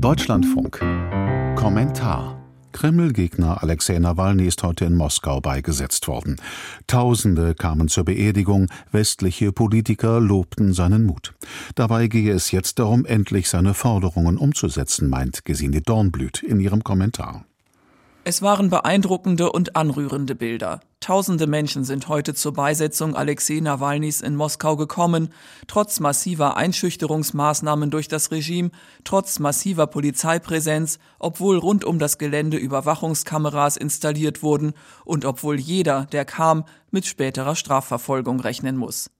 Deutschlandfunk. Kommentar. Kreml-Gegner Alexei Nawalny ist heute in Moskau beigesetzt worden. Tausende kamen zur Beerdigung, westliche Politiker lobten seinen Mut. Dabei gehe es jetzt darum, endlich seine Forderungen umzusetzen, meint Gesine Dornblüt in ihrem Kommentar. Es waren beeindruckende und anrührende Bilder. Tausende Menschen sind heute zur Beisetzung Alexei Nawalnys in Moskau gekommen, trotz massiver Einschüchterungsmaßnahmen durch das Regime, trotz massiver Polizeipräsenz, obwohl rund um das Gelände Überwachungskameras installiert wurden und obwohl jeder, der kam, mit späterer Strafverfolgung rechnen muss.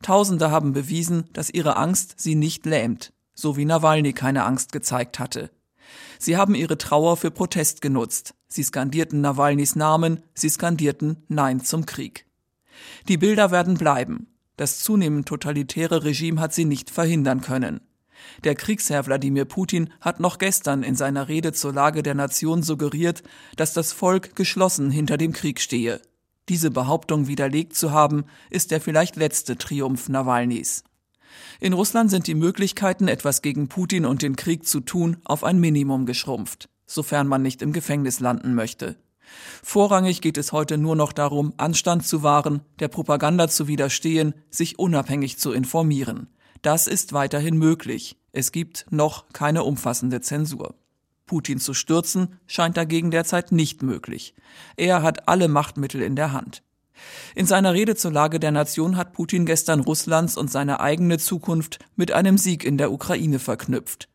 Tausende haben bewiesen, dass ihre Angst sie nicht lähmt, so wie Nawalny keine Angst gezeigt hatte. Sie haben ihre Trauer für Protest genutzt. Sie skandierten Nawalnys Namen, sie skandierten Nein zum Krieg. Die Bilder werden bleiben. Das zunehmend totalitäre Regime hat sie nicht verhindern können. Der Kriegsherr Wladimir Putin hat noch gestern in seiner Rede zur Lage der Nation suggeriert, dass das Volk geschlossen hinter dem Krieg stehe. Diese Behauptung widerlegt zu haben, ist der vielleicht letzte Triumph Nawalnys. In Russland sind die Möglichkeiten, etwas gegen Putin und den Krieg zu tun, auf ein Minimum geschrumpft, sofern man nicht im Gefängnis landen möchte. Vorrangig geht es heute nur noch darum, Anstand zu wahren, der Propaganda zu widerstehen, sich unabhängig zu informieren. Das ist weiterhin möglich. Es gibt noch keine umfassende Zensur. Putin zu stürzen scheint dagegen derzeit nicht möglich. Er hat alle Machtmittel in der Hand. In seiner Rede zur Lage der Nation hat Putin gestern Russlands und seine eigene Zukunft mit einem Sieg in der Ukraine verknüpft.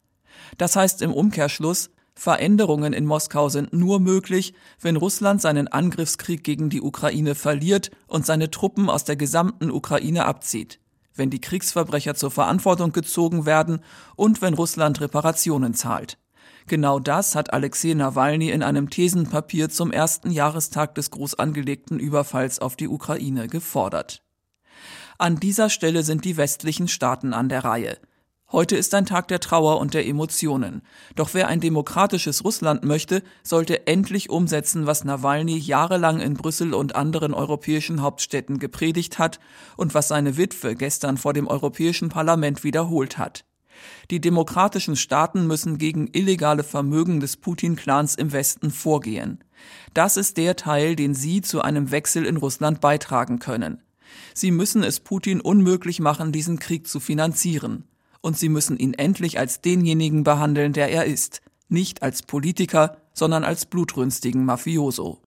Das heißt im Umkehrschluss, Veränderungen in Moskau sind nur möglich, wenn Russland seinen Angriffskrieg gegen die Ukraine verliert und seine Truppen aus der gesamten Ukraine abzieht, wenn die Kriegsverbrecher zur Verantwortung gezogen werden und wenn Russland Reparationen zahlt. Genau das hat Alexei Nawalny in einem Thesenpapier zum ersten Jahrestag des groß angelegten Überfalls auf die Ukraine gefordert. An dieser Stelle sind die westlichen Staaten an der Reihe. Heute ist ein Tag der Trauer und der Emotionen. Doch wer ein demokratisches Russland möchte, sollte endlich umsetzen, was Nawalny jahrelang in Brüssel und anderen europäischen Hauptstädten gepredigt hat und was seine Witwe gestern vor dem Europäischen Parlament wiederholt hat. Die demokratischen Staaten müssen gegen illegale Vermögen des Putin-Clans im Westen vorgehen. Das ist der Teil, den Sie zu einem Wechsel in Russland beitragen können. Sie müssen es Putin unmöglich machen, diesen Krieg zu finanzieren. Und Sie müssen ihn endlich als denjenigen behandeln, der er ist. Nicht als Politiker, sondern als blutrünstigen Mafioso.